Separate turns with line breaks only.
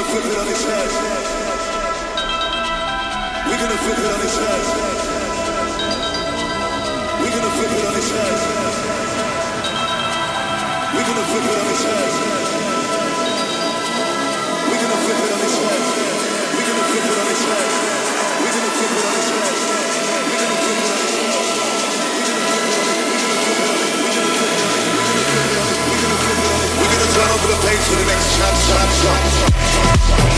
gonna flip it on his head. We're gonna flip it on his head. We're gonna flip it on his head. We're gonna flip it on his head. We're gonna flip it on his head. We're gonna flip it on his head. We're gonna flip it on his head. all over the place for the next shot, shot, shot.